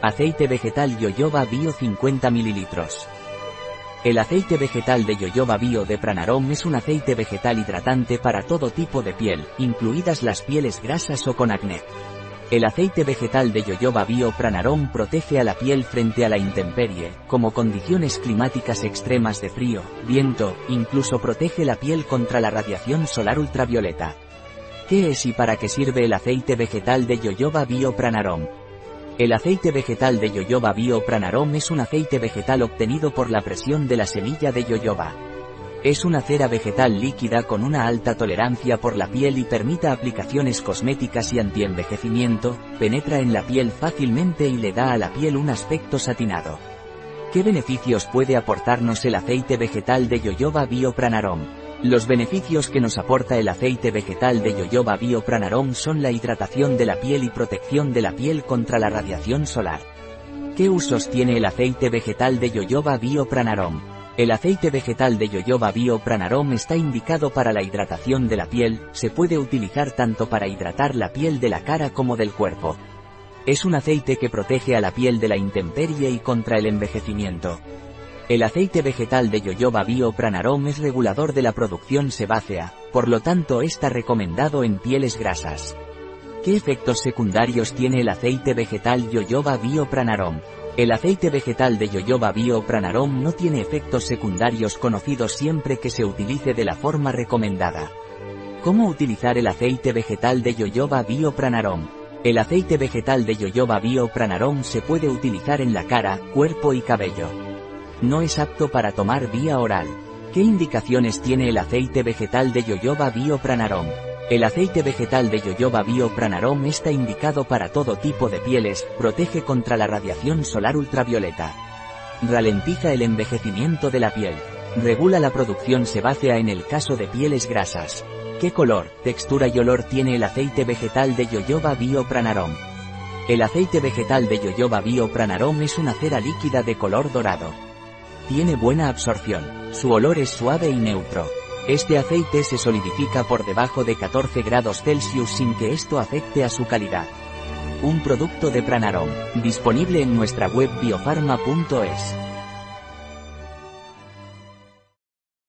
Aceite vegetal Yoyoba Bio 50 ml. El aceite vegetal de Yoyoba Bio de Pranarom es un aceite vegetal hidratante para todo tipo de piel, incluidas las pieles grasas o con acné. El aceite vegetal de Yoyoba Bio Pranarom protege a la piel frente a la intemperie, como condiciones climáticas extremas de frío, viento, incluso protege la piel contra la radiación solar ultravioleta. ¿Qué es y para qué sirve el aceite vegetal de Yoyoba Bio Pranarom? El aceite vegetal de yoyoba bio pranarom es un aceite vegetal obtenido por la presión de la semilla de yoyoba. Es una cera vegetal líquida con una alta tolerancia por la piel y permite aplicaciones cosméticas y antienvejecimiento, penetra en la piel fácilmente y le da a la piel un aspecto satinado. ¿Qué beneficios puede aportarnos el aceite vegetal de yoyoba bio pranarom? Los beneficios que nos aporta el aceite vegetal de Yoyoba Biopranarom son la hidratación de la piel y protección de la piel contra la radiación solar. ¿Qué usos tiene el aceite vegetal de Yoyoba Biopranarom? El aceite vegetal de Yoyoba Biopranarom está indicado para la hidratación de la piel, se puede utilizar tanto para hidratar la piel de la cara como del cuerpo. Es un aceite que protege a la piel de la intemperie y contra el envejecimiento. El aceite vegetal de Yoyoba Bio Pranarom es regulador de la producción sebácea, por lo tanto está recomendado en pieles grasas. ¿Qué efectos secundarios tiene el aceite vegetal Yoyoba Bio Pranarom? El aceite vegetal de Yoyoba Bio Pranarom no tiene efectos secundarios conocidos siempre que se utilice de la forma recomendada. ¿Cómo utilizar el aceite vegetal de Yoyoba Bio Pranarom? El aceite vegetal de Yoyoba Bio Pranarom se puede utilizar en la cara, cuerpo y cabello. No es apto para tomar vía oral. ¿Qué indicaciones tiene el aceite vegetal de Yoyoba Biopranarom? El aceite vegetal de Yoyoba Biopranarom está indicado para todo tipo de pieles, protege contra la radiación solar ultravioleta. Ralentiza el envejecimiento de la piel. Regula la producción sebácea en el caso de pieles grasas. ¿Qué color, textura y olor tiene el aceite vegetal de Yoyoba Biopranarom? El aceite vegetal de Yoyoba Biopranarom es una cera líquida de color dorado. Tiene buena absorción. Su olor es suave y neutro. Este aceite se solidifica por debajo de 14 grados Celsius sin que esto afecte a su calidad. Un producto de Pranarom, disponible en nuestra web biofarma.es.